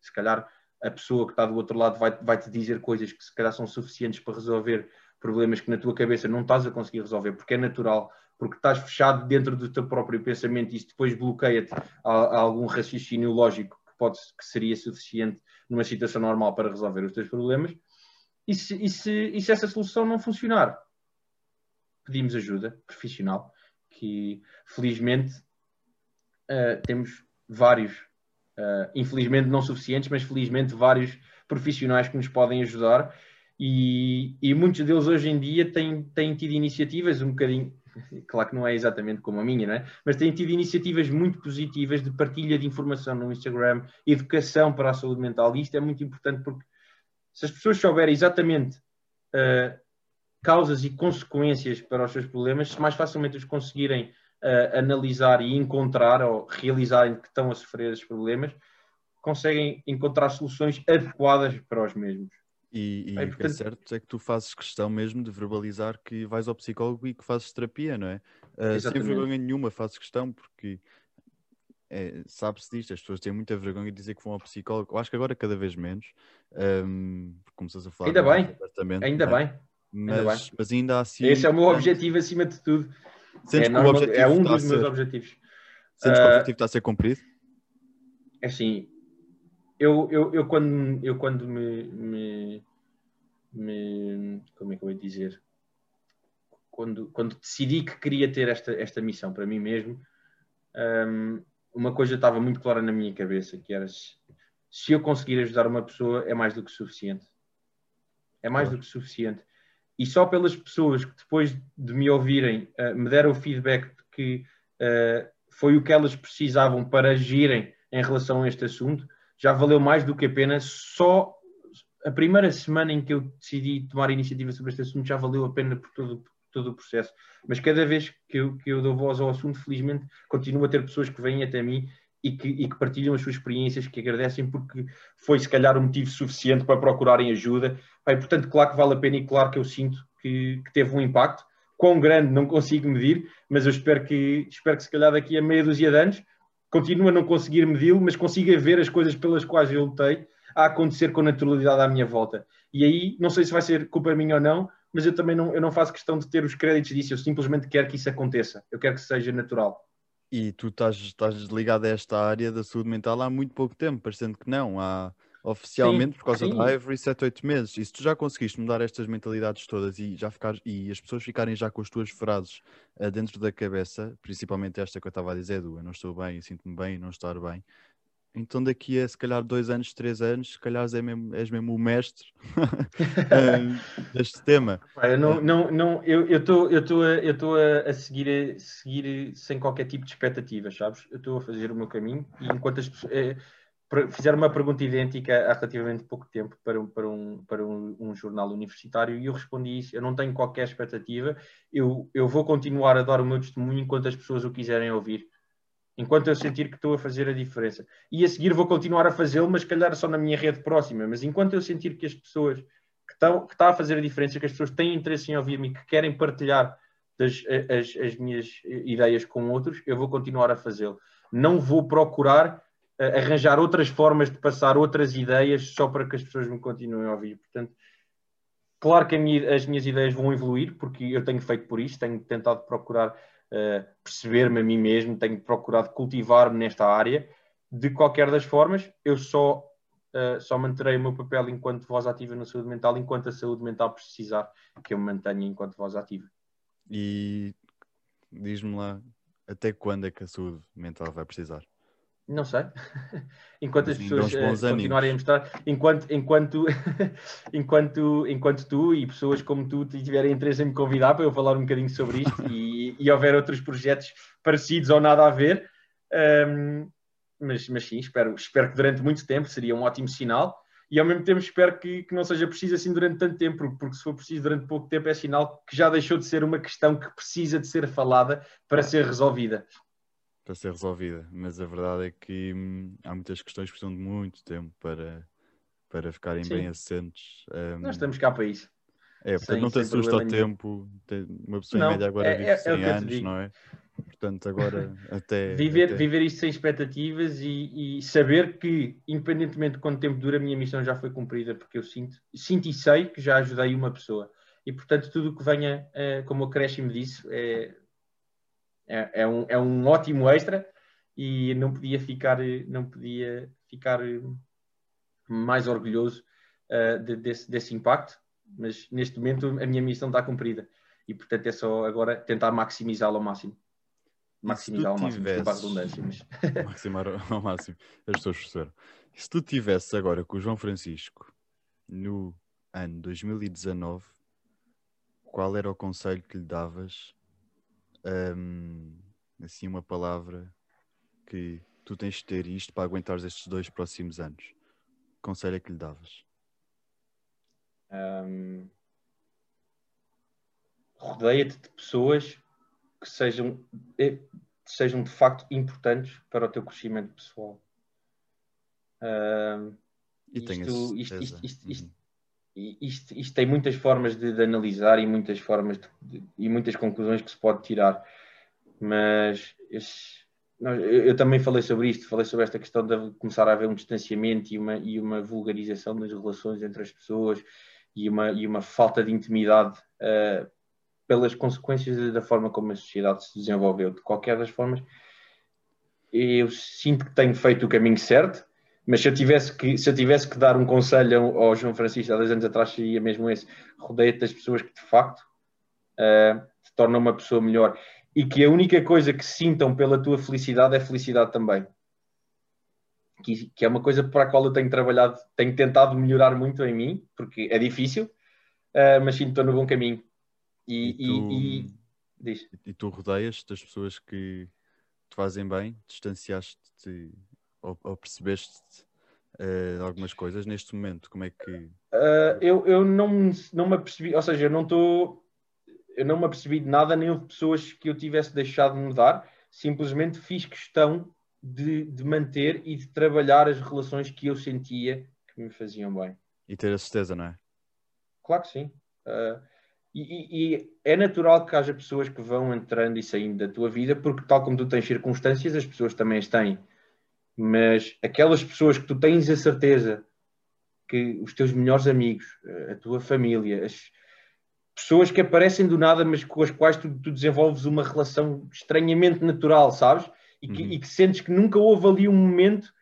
se calhar a pessoa que está do outro lado vai, vai te dizer coisas que se calhar são suficientes para resolver problemas que na tua cabeça não estás a conseguir resolver, porque é natural, porque estás fechado dentro do teu próprio pensamento e isso depois bloqueia-te a, a, algum raciocínio lógico que, pode, que seria suficiente numa situação normal para resolver os teus problemas. E se, e se, e se essa solução não funcionar, pedimos ajuda profissional, que felizmente uh, temos vários, uh, infelizmente não suficientes, mas felizmente vários profissionais que nos podem ajudar e, e muitos deles hoje em dia têm, têm tido iniciativas um bocadinho, claro que não é exatamente como a minha, não é? mas têm tido iniciativas muito positivas de partilha de informação no Instagram, educação para a saúde mental, e isto é muito importante porque se as pessoas souberem exatamente uh, causas e consequências para os seus problemas, mais facilmente os conseguirem uh, analisar e encontrar ou realizarem que estão a sofrer esses problemas, conseguem encontrar soluções adequadas para os mesmos. E, e é, portanto... é certo é que tu fazes questão mesmo de verbalizar que vais ao psicólogo e que fazes terapia, não é? Uh, sem vergonha nenhuma fazes questão, porque é, sabe-se disto, as pessoas têm muita vergonha de dizer que vão ao psicólogo. Eu acho que agora cada vez menos, um, começas a falar. Ainda bem, ainda é? bem. Mas ainda, bem. mas ainda assim. Esse é o meu objetivo acima de tudo. É, normal, é, um dos meus objetivos. Sentes uh, que o ah, objetivo está a ser cumprido? É assim, eu, eu, eu quando, eu quando me, me, me, Como é que eu ia dizer? Quando, quando decidi que queria ter esta, esta missão para mim mesmo, um, uma coisa estava muito clara na minha cabeça, que era se, se eu conseguir ajudar uma pessoa é mais do que suficiente. É mais do que suficiente e só pelas pessoas que depois de me ouvirem uh, me deram o feedback de que uh, foi o que elas precisavam para agirem em relação a este assunto, já valeu mais do que a pena. Só a primeira semana em que eu decidi tomar iniciativa sobre este assunto já valeu a pena por todo, por todo o processo. Mas cada vez que eu, que eu dou voz ao assunto, felizmente, continuo a ter pessoas que vêm até mim e que, e que, partilham as suas experiências, que agradecem porque foi se calhar um motivo suficiente para procurarem ajuda. E, portanto, claro que vale a pena e claro que eu sinto que, que, teve um impacto. Quão grande não consigo medir, mas eu espero que, espero que se calhar daqui a meia dúzia de anos continue a não conseguir medi-lo, mas consiga ver as coisas pelas quais eu lutei a acontecer com naturalidade à minha volta. E aí, não sei se vai ser culpa minha ou não, mas eu também não, eu não faço questão de ter os créditos disso, eu simplesmente quero que isso aconteça, eu quero que seja natural. E tu estás, estás ligado a esta área da saúde mental há muito pouco tempo, parecendo que não. Há oficialmente, sim, por causa sim. da Ivory, 7, 8 meses. E se tu já conseguiste mudar estas mentalidades todas e, já ficar, e as pessoas ficarem já com as tuas frases uh, dentro da cabeça, principalmente esta que eu estava a dizer, do eu não estou bem, sinto-me bem, não estar bem, então daqui a se calhar dois anos, três anos, se calhar és mesmo, és mesmo o mestre deste tema. Eu não, não, não, eu estou eu a, a, seguir a seguir sem qualquer tipo de expectativas, sabes? Eu estou a fazer o meu caminho e enquanto as pessoas é, fizeram uma pergunta idêntica há relativamente pouco tempo para, um, para, um, para um, um, jornal universitário e eu respondi isso, eu não tenho qualquer expectativa, eu, eu vou continuar a dar o meu testemunho enquanto as pessoas o quiserem ouvir enquanto eu sentir que estou a fazer a diferença. E a seguir vou continuar a fazê-lo, mas calhar só na minha rede próxima. Mas enquanto eu sentir que as pessoas que estão que está a fazer a diferença, que as pessoas têm interesse em ouvir-me, que querem partilhar as, as, as, minhas ideias com outros, eu vou continuar a fazê-lo. Não vou procurar uh, arranjar outras formas de passar outras ideias só para que as pessoas me continuem a ouvir. Portanto, claro que minha, as minhas ideias vão evoluir, porque eu tenho feito por isso, tenho tentado procurar uh, perceber-me a mim mesmo, tenho procurado cultivar-me nesta área. De qualquer das formas, eu só Uh, só manterei o meu papel enquanto voz ativa na saúde mental, enquanto a saúde mental precisar que eu me mantenha enquanto voz ativa. E diz-me lá, até quando é que a saúde mental vai precisar? Não sei. enquanto as pessoas uh, continuarem a mostrar, enquanto, enquanto, enquanto, enquanto tu e pessoas como tu tiverem interesse em me convidar para eu falar um bocadinho sobre isto e, e houver outros projetos parecidos ou nada a ver. Um, mas, mas sim, espero, espero que durante muito tempo seria um ótimo sinal e ao mesmo tempo espero que, que não seja preciso assim durante tanto tempo, porque se for preciso durante pouco tempo é sinal que já deixou de ser uma questão que precisa de ser falada para ser resolvida. Para ser resolvida, mas a verdade é que hum, há muitas questões que precisam de muito tempo para, para ficarem Sim. bem assentes. Um... Nós estamos cá para isso. É, portanto sem, não tem susto ao tempo, tem uma pessoa não, em média agora é, vive 100 é, é anos, não é? Portanto, agora até. Viver, até... viver isto sem expectativas e, e, saber que, independentemente de quanto tempo dura, a minha missão já foi cumprida, porque eu sinto, sinto e sei que já ajudei uma pessoa. E, portanto, tudo o que venha, é, como o Cresce me disse, é, é, é, um, é um ótimo extra e não podia ficar, não podia ficar mais orgulhoso uh, de, desse, desse impacto, mas neste momento a minha missão está cumprida e, portanto, é só agora tentar maximizá-la ao máximo maximizar ao máximo, tivesses... desculpa a redundância. Mas... Maximar ao máximo, as pessoas perceberam. Se tu tivesses agora com o João Francisco no ano 2019, qual era o conselho que lhe davas? Um, assim, uma palavra que tu tens de ter isto para aguentar estes dois próximos anos. Que conselho é que lhe davas? Um, Rodeia-te de pessoas que sejam, eh, sejam de facto importantes para o teu crescimento pessoal. Uh, e isto, isto, isto, isto, uhum. Isto, isto, tem muitas formas de, de analisar e muitas formas de, de, e muitas conclusões que se pode tirar, mas eu, eu, também falei sobre isto, falei sobre esta questão de começar a haver um distanciamento e uma, e uma vulgarização das relações entre as pessoas e uma, e uma falta de intimidade uh, pelas consequências da forma como a sociedade se desenvolveu. De qualquer das formas, eu sinto que tenho feito o caminho certo, mas se eu tivesse que, se eu tivesse que dar um conselho ao João Francisco há dois anos atrás, seria mesmo esse: rodeia-te das pessoas que de facto uh, te tornam uma pessoa melhor e que a única coisa que sintam pela tua felicidade é felicidade também. Que, que é uma coisa para a qual eu tenho trabalhado, tenho tentado melhorar muito em mim, porque é difícil, uh, mas sinto que estou no bom caminho. E, e, tu, e, e, e tu rodeias das pessoas que te fazem bem, distanciaste-te ou, ou percebeste uh, algumas coisas neste momento? Como é que. Uh, eu eu não, não me apercebi, ou seja, eu não estou. Eu não me apercebi de nada, nem houve pessoas que eu tivesse deixado de mudar, simplesmente fiz questão de, de manter e de trabalhar as relações que eu sentia que me faziam bem. E ter a certeza, não é? Claro que sim. Uh, e, e, é natural que haja pessoas que vão entrando e saindo da tua vida, porque tal como tu tens circunstâncias, as pessoas também as têm. Mas aquelas pessoas que tu tens a certeza que os teus melhores amigos, a tua família, as pessoas que aparecem do nada, mas com as quais tu, tu desenvolves uma relação estranhamente natural, sabes? E que, uhum. e que, sentes que nunca houve ali um momento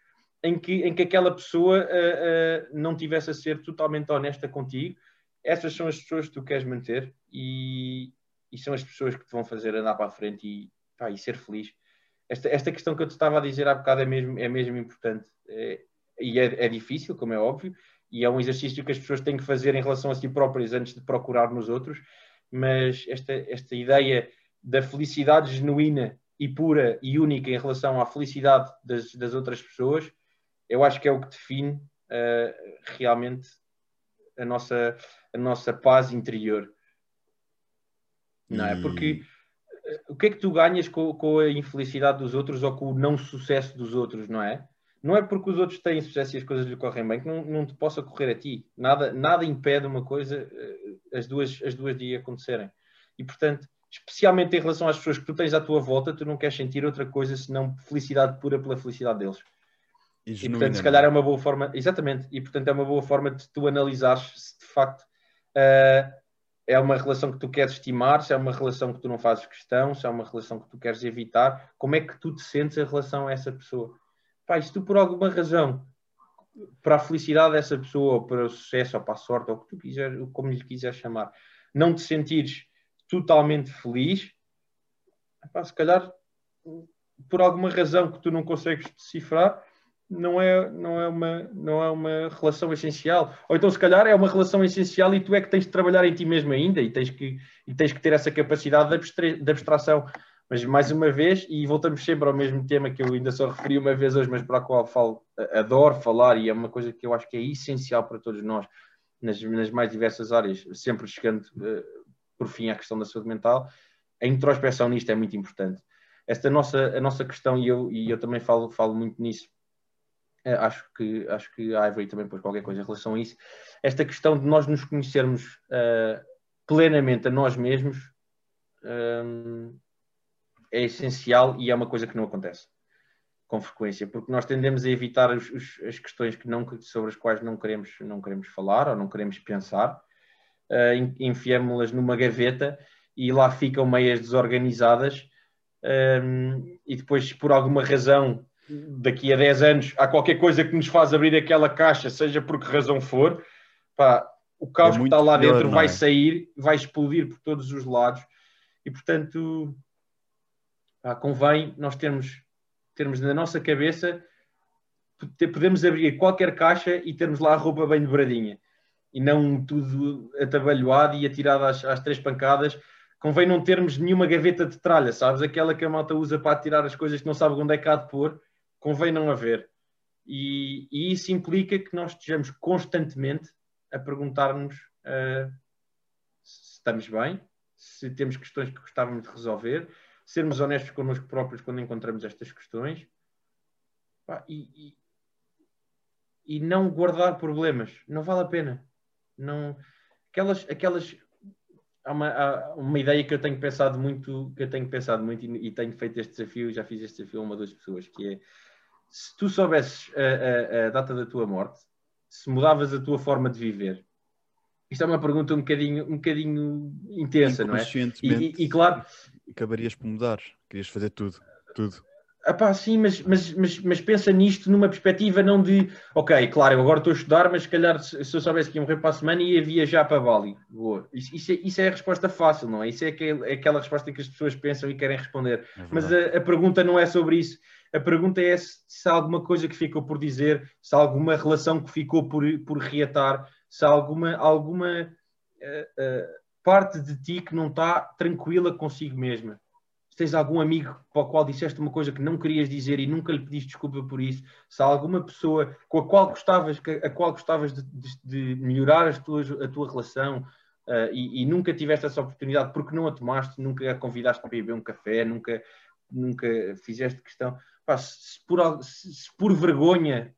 em que, em que aquela pessoa uh, uh, não tivesse a ser totalmente honesta contigo essas são as pessoas que tu queres manter e, e são as pessoas que te vão fazer andar para a frente e, pá, e ser feliz. Esta, esta questão que eu te estava a dizer há bocado é mesmo, é mesmo importante é, e é, é difícil, como é óbvio, e é um exercício que as pessoas têm que fazer em relação a si próprias antes de procurar nos outros, mas esta, esta ideia da felicidade genuína e pura e única em relação à felicidade das, das outras pessoas, eu acho que é o que define uh, realmente a nossa, a nossa paz interior. Não é? Porque o que é que tu ganhas com, com, a infelicidade dos outros ou com o não sucesso dos outros, não é? Não é porque os outros têm sucesso e as coisas lhe correm bem que não, não te possa correr a ti. Nada, nada impede uma coisa, eh, as duas, as duas de acontecerem. E portanto, especialmente em relação às pessoas que tu tens à tua volta, tu não queres sentir outra coisa senão felicidade pura pela felicidade deles. E, e portanto, se calhar é uma boa forma, exatamente, e portanto é uma boa forma de tu analisares se de facto uh, é uma relação que tu queres estimar, se é uma relação que tu não fazes questão, se é uma relação que tu queres evitar, como é que tu te sentes em relação a essa pessoa? Pá, se tu por alguma razão, para a felicidade dessa pessoa, ou para o sucesso, ou para a sorte, ou o que tu quiser, como lhe quiser chamar, não te sentires totalmente feliz, pá, se calhar por alguma razão que tu não consegues decifrar, não é, não, é uma, não é uma relação essencial. Ou então, se calhar, é uma relação essencial e tu é que tens de trabalhar em ti mesmo ainda e tens que, e tens que ter essa capacidade de, abstra de abstração. Mas, mais uma vez, e voltamos sempre ao mesmo tema que eu ainda só referi uma vez hoje, mas para o qual falo, adoro falar e é uma coisa que eu acho que é essencial para todos nós, nas, nas mais diversas áreas, sempre chegando uh, por fim à questão da saúde mental. A introspeção nisto é muito importante. Esta nossa, a nossa questão, e eu, e eu também falo, falo muito nisso, acho que, acho que a Ivory também pôs qualquer coisa em relação a isso. Esta questão de nós nos conhecermos uh, plenamente a nós mesmos um, é essencial e é uma coisa que não acontece com frequência, porque nós tendemos a evitar os, os, as questões que não, sobre as quais não queremos, não queremos falar ou não queremos pensar, uh, enfiamos-las numa gaveta e lá ficam meias desorganizadas um, e depois, por alguma razão, daqui a 10 anos há qualquer coisa que nos faz abrir aquela caixa, seja por que razão for, pá, o caos é que está lá pior, dentro vai é? sair, vai explodir por todos os lados e portanto pá, convém nós termos, termos na nossa cabeça podemos abrir qualquer caixa e termos lá a roupa bem dobradinha e não tudo atabalhoado e atirado às, às três pancadas convém não termos nenhuma gaveta de tralha, sabes? Aquela que a malta usa para tirar as coisas que não sabe onde é que há de pôr convém não haver. E, e isso implica que nós estejamos constantemente a perguntar-nos uh, se estamos bem, se temos questões que gostávamos de resolver, sermos honestos connosco próprios quando encontramos estas questões e, e, e, não guardar problemas. Não vale a pena. Não, aquelas, aquelas há uma, há uma ideia que eu tenho pensado muito, que eu tenho pensado muito e, e tenho feito este desafio, já fiz este desafio a uma duas pessoas, que é se tu soubesses a, a, a, data da tua morte, se mudavas a tua forma de viver? Isto é uma pergunta um bocadinho, um bocadinho intensa, não é? E, e, e, claro. Acabarias por mudar, querias fazer tudo, tudo. Epá, sim, mas, mas, mas, mas, pensa nisto numa perspectiva não de, ok, claro, eu agora estou a estudar, mas se calhar se, eu soubesse que ia morrer para a semana ia viajar para Bali. Boa. Isso, isso, é, isso é a resposta fácil, não é? Isso é, aquele, é aquela resposta que as pessoas pensam e querem responder. É mas a, a, pergunta não é sobre isso. A pergunta é se, se, há alguma coisa que ficou por dizer, se há alguma relação que ficou por, por reatar, se há alguma, alguma uh, uh, parte de ti que não está tranquila consigo mesma. Se tens algum amigo para o qual disseste uma coisa que não querias dizer e nunca lhe pediste desculpa por isso, se há alguma pessoa com a qual gostavas, a qual gostavas de, de, de melhorar as tuas, a tua relação uh, e, e, nunca tiveste essa oportunidade porque não a tomaste, nunca a convidaste para beber um café, nunca, nunca fizeste questão pá, se, por, se, por, vergonha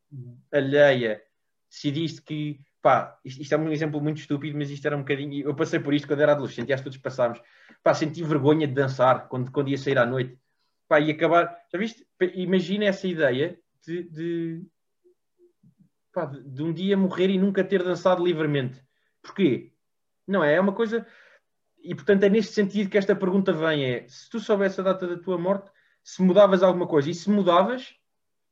alheia decidiste que, pá, isto, é um exemplo muito estúpido, mas isto era um bocadinho, eu passei por isto quando era adolescente e acho que todos passámos, pá, senti vergonha de dançar quando, quando ia sair à noite, pá, e acabar, já viste, imagina essa ideia de, de, pá, de, de um dia morrer e nunca ter dançado livremente, porquê? Não é, é uma coisa, e portanto é neste sentido que esta pergunta vem, é, se tu soubesse a data da tua morte, se mudavas alguma coisa. E se mudavas,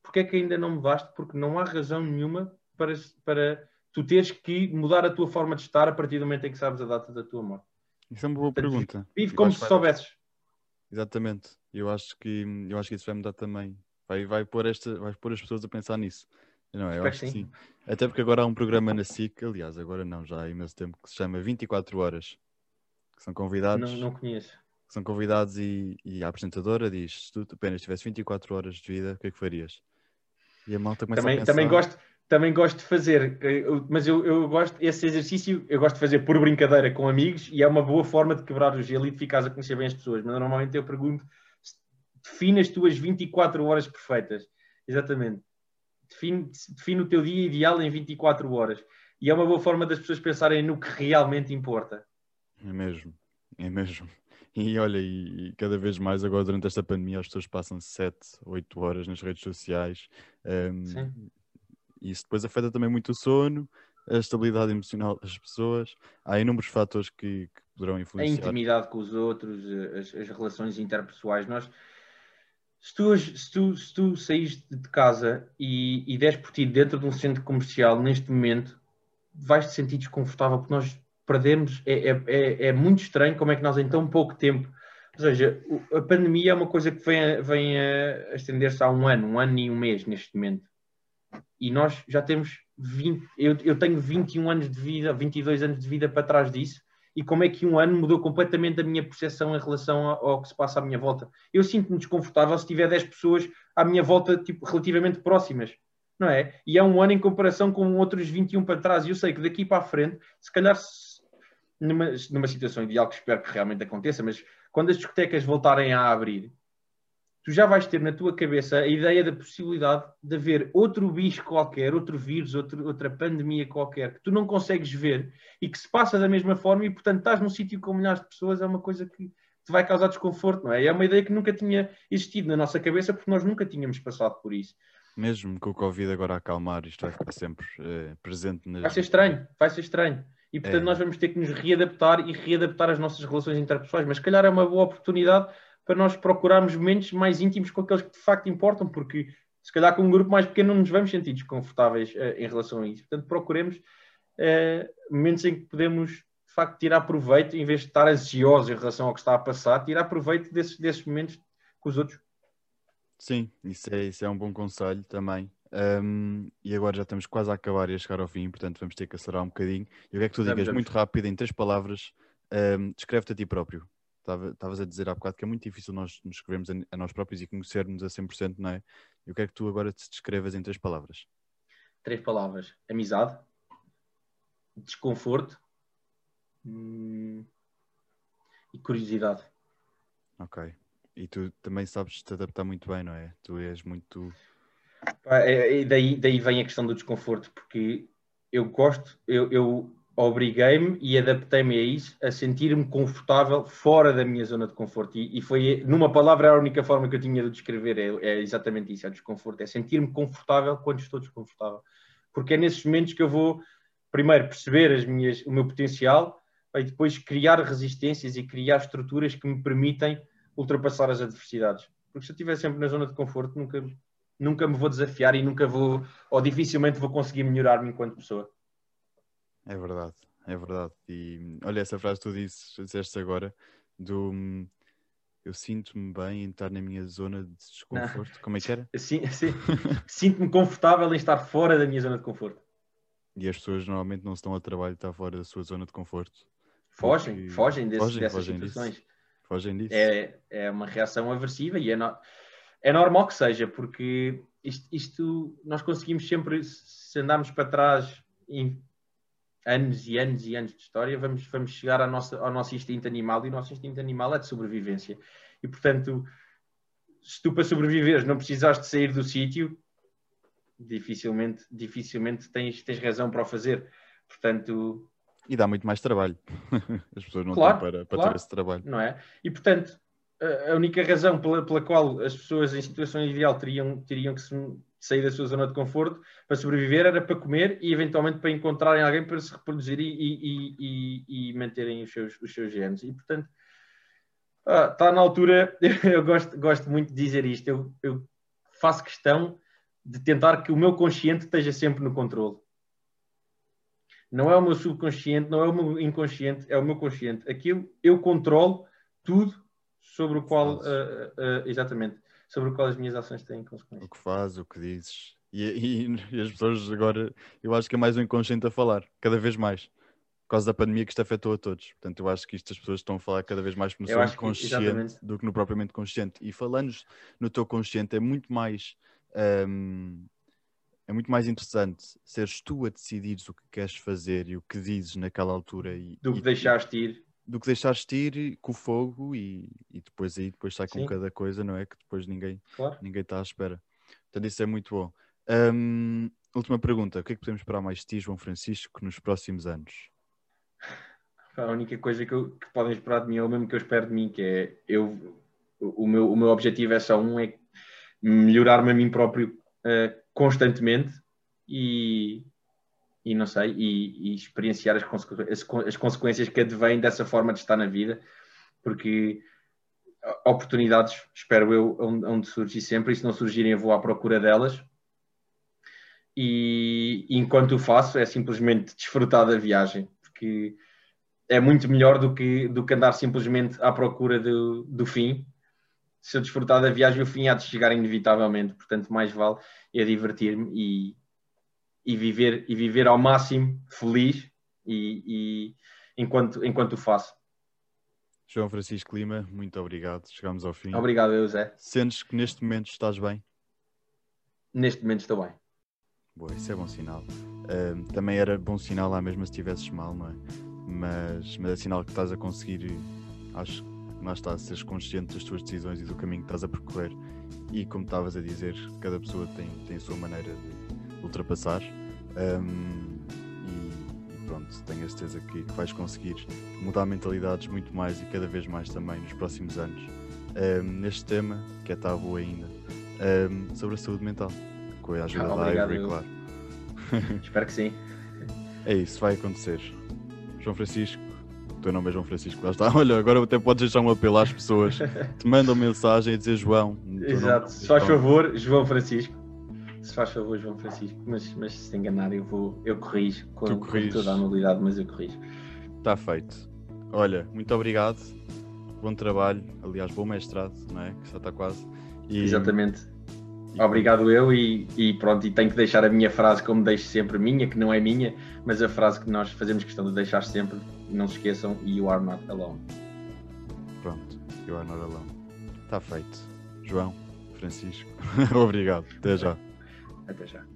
porque é que ainda não mudaste? Porque não há razão nenhuma para, para tu teres que mudar a tua forma de estar a partir do momento em que sabes a data da tua morte. Isso é uma boa Portanto, pergunta. Vive como se soubesses. Exatamente. Eu acho que eu acho que isso vai mudar também. Vai, vai, pôr esta, vai pôr as pessoas a pensar nisso. Não, eu acho que sim. sim. Até porque agora há um programa na SIC, aliás, agora não, já há imenso tempo, que se chama 24 Horas. Que são convidados. Não, não conheço são convidados e, e, a apresentadora diz: se tu apenas tivesse 24 horas de vida, o que é que farias? E a malta começa também, a pensar... Também gosto, também gosto de fazer, mas eu, eu gosto, esse exercício eu gosto de fazer por brincadeira com amigos e é uma boa forma de quebrar o gelo e de ficares a conhecer bem as pessoas. Mas normalmente eu pergunto, define as tuas 24 horas perfeitas. Exatamente. Define, define o teu dia ideal em 24 horas. E é uma boa forma das pessoas pensarem no que realmente importa. É mesmo, é mesmo. E olha, e, cada vez mais agora durante esta pandemia as pessoas passam 7, 8 horas nas redes sociais. Um, Sim. Isso depois afeta também muito o sono, a estabilidade emocional das pessoas. Há inúmeros fatores que, que poderão influenciar. A intimidade com os outros, as, as relações interpessoais. Nós, se tu, se tu, se tu saís de casa e, e des por ti dentro de um centro comercial neste momento, vais te sentir desconfortável porque nós perdemos, é, é, é, é, muito estranho como é que nós em tão pouco tempo, ou seja, a pandemia é uma coisa que vem vem a estender-se há um ano, um ano e um mês neste momento. E nós já temos 20, eu, eu tenho 21 anos de vida, 22 anos de vida para trás disso, e como é que um ano mudou completamente a minha percepção em relação ao, ao que se passa à minha volta. Eu sinto-me desconfortável se tiver 10 pessoas à minha volta, tipo, relativamente próximas não é? E é um ano em comparação com outros 21 para trás. E eu sei que daqui para a frente, se calhar numa, numa situação ideal que espero que realmente aconteça, mas quando as discotecas voltarem a abrir, tu já vais ter na tua cabeça a ideia da possibilidade de haver outro bicho qualquer, outro vírus, outro, outra pandemia qualquer, que tu não consegues ver e que se passa da mesma forma e, portanto, estás num sítio com milhares de pessoas, é uma coisa que te vai causar desconforto, não é? E é uma ideia que nunca tinha existido na nossa cabeça porque nós nunca tínhamos passado por isso. Mesmo com o Covid agora a acalmar, isto vai ficar sempre eh, presente. Nas... Vai ser estranho, vai ser estranho. E portanto é. nós vamos ter que nos readaptar e readaptar as nossas relações interpessoais. Mas se calhar é uma boa oportunidade para nós procurarmos momentos mais íntimos com aqueles que de facto importam, porque se calhar com um grupo mais pequeno não nos vamos sentir desconfortáveis uh, em relação a isso. Portanto, procuremos uh, momentos em que podemos de facto tirar proveito, em vez de estar ansiosos em relação ao que está a passar, tirar proveito desses, desses momentos com os outros. Sim, isso é, isso é um bom conselho também. Um, e agora já estamos quase a acabar e a chegar ao fim, portanto vamos ter que acelerar um bocadinho. E o que é que tu digas muito rápido, em três palavras, um, descreve-te a ti próprio. Estavas a dizer há bocado que é muito difícil nós nos escrevermos a, a nós próprios e conhecermos a 100%, não é? E o que é que tu agora te descrevas em três palavras? Três palavras: amizade, desconforto hum, e curiosidade. Ok. E tu também sabes te adaptar muito bem, não é? Tu és muito e daí, daí vem a questão do desconforto, porque eu gosto, eu, eu obriguei-me e adaptei-me a isso, a sentir-me confortável fora da minha zona de conforto. E, e, foi, numa palavra, a única forma que eu tinha de descrever é, é exatamente isso: é o desconforto, é sentir-me confortável quando estou desconfortável. Porque é nesses momentos que eu vou, primeiro, perceber as minhas, o meu potencial e depois criar resistências e criar estruturas que me permitem ultrapassar as adversidades. Porque se eu estiver sempre na zona de conforto, nunca, nunca me vou desafiar e nunca vou, ou dificilmente vou conseguir melhorar-me enquanto pessoa. É verdade, é verdade. E olha, essa frase que tu disse, disseste agora, do eu sinto-me bem em estar na minha zona de desconforto. Não. Como é que era? Sim, sim. Sinto-me confortável em estar fora da minha zona de conforto. E as pessoas normalmente não estão a trabalho estar fora da sua zona de conforto. Fogem, fogem, desse, fogem, dessas fogem situações. Disso. Fogem disso. É, é uma reação aversiva e é, no é normal que seja, porque isto, isto, nós conseguimos sempre, se andarmos para trás em anos e anos e anos de história, vamos, vamos chegar à nossa, ao nosso instinto animal e o nosso instinto animal é de sobrevivência. E portanto, se tu para sobreviveres não precisaste de sair do sítio, dificilmente, dificilmente tens, tens razão para o fazer. Portanto. E dá muito mais trabalho. As pessoas não claro, têm para, para claro, ter esse trabalho. Não é? E portanto, a única razão pela, pela qual as pessoas em situação ideal teriam, teriam que sair da sua zona de conforto para sobreviver era para comer e eventualmente para encontrarem alguém para se reproduzir e, e, e, e manterem os seus, os seus genes. E portanto, ah, está na altura, eu gosto, gosto muito de dizer isto, eu, eu faço questão de tentar que o meu consciente esteja sempre no controle. Não é o meu subconsciente, não é o meu inconsciente, é o meu consciente. Aquilo eu controlo tudo sobre o qual, uh, uh, exatamente, sobre o qual as minhas ações têm consequências. O que faz, o que dizes. E, e, e, as pessoas agora, eu acho que é mais o inconsciente a falar, cada vez mais. Por causa da pandemia que isto afetou a todos. Portanto, eu acho que isto as pessoas estão a falar cada vez mais no seu inconsciente do que no propriamente consciente. E falando no teu consciente, é muito mais. Um, é muito mais interessante seres tu a decidires o que queres fazer e o que dizes naquela altura e, Do que e- deixaste ir. Do que deixaste ir com o fogo e, e depois aí depois sai com Sim. cada coisa, não é? Que depois ninguém Claro. ninguém está à espera. Portanto, isso é muito bom. Hum, última pergunta: o que é que podemos esperar mais de ti, João Francisco, nos próximos anos? A única coisa que, eu- que podem esperar de mim é o mesmo que eu espero de mim, que é eu, o, meu, o meu objetivo é só um, é melhorar-me a mim próprio eh, constantemente e, e não sei, e, e experienciar as, as, as consequências que advêm dessa forma de estar na vida, porque oportunidades, espero eu, onde, onde surgir sempre, e se não surgirem eu vou à procura delas. E, enquanto o faço é simplesmente desfrutar da viagem, porque é muito melhor do que, do que andar simplesmente à procura do, do fim. Se eu desfrutar da viagem, o fim há de chegar inevitavelmente. Portanto, mais vale eu divertir-me e, e, viver, e viver ao máximo feliz e, e enquanto, enquanto o faço. João Francisco Lima, muito obrigado. Chegamos ao fim. Obrigado, eu, Zé. Sentes que neste momento estás bem? Neste momento estou bem. Boa, isso é bom sinal. Hum, também era bom sinal lá mesmo se estivesses mal, não é? Mas, mas é sinal que estás a conseguir, acho que lá está, a seres consciente das tuas decisões e do caminho que estás a percorrer. E como estavas a dizer, cada pessoa tem, tem a sua maneira de ultrapassar. Hum, e, e pronto, tenho a certeza que vais conseguir mudar mentalidades muito mais e cada vez mais também nos próximos anos. Hum, neste tema, que é tabu ainda, hum, sobre a saúde mental. Com a ajuda da Obrigado, Ivory, claro. Espero que sim. É isso, vai acontecer. João Francisco, o teu nome é João Francisco, lá está. Olha, agora até podes deixar um apelo às pessoas. Te mandam mensagem a dizer João. Exato. faz João. favor, João Francisco. Se faz favor, João Francisco. Mas, mas se enganar, eu vou, eu corrijo com, Tu com toda a amabilidade, mas eu corrijo. Está feito. Olha, muito obrigado. Bom trabalho. Aliás, bom mestrado, não é? Que já está quase. E- Exatamente. e- Obrigado eu e, e pronto, e tenho que deixar a minha frase como deixo sempre minha, que não é minha, mas a frase que nós fazemos questão de deixar sempre, não se esqueçam, you are not alone. Pronto, you are not alone. Está feito. João, Francisco, obrigado. Até já. Até já.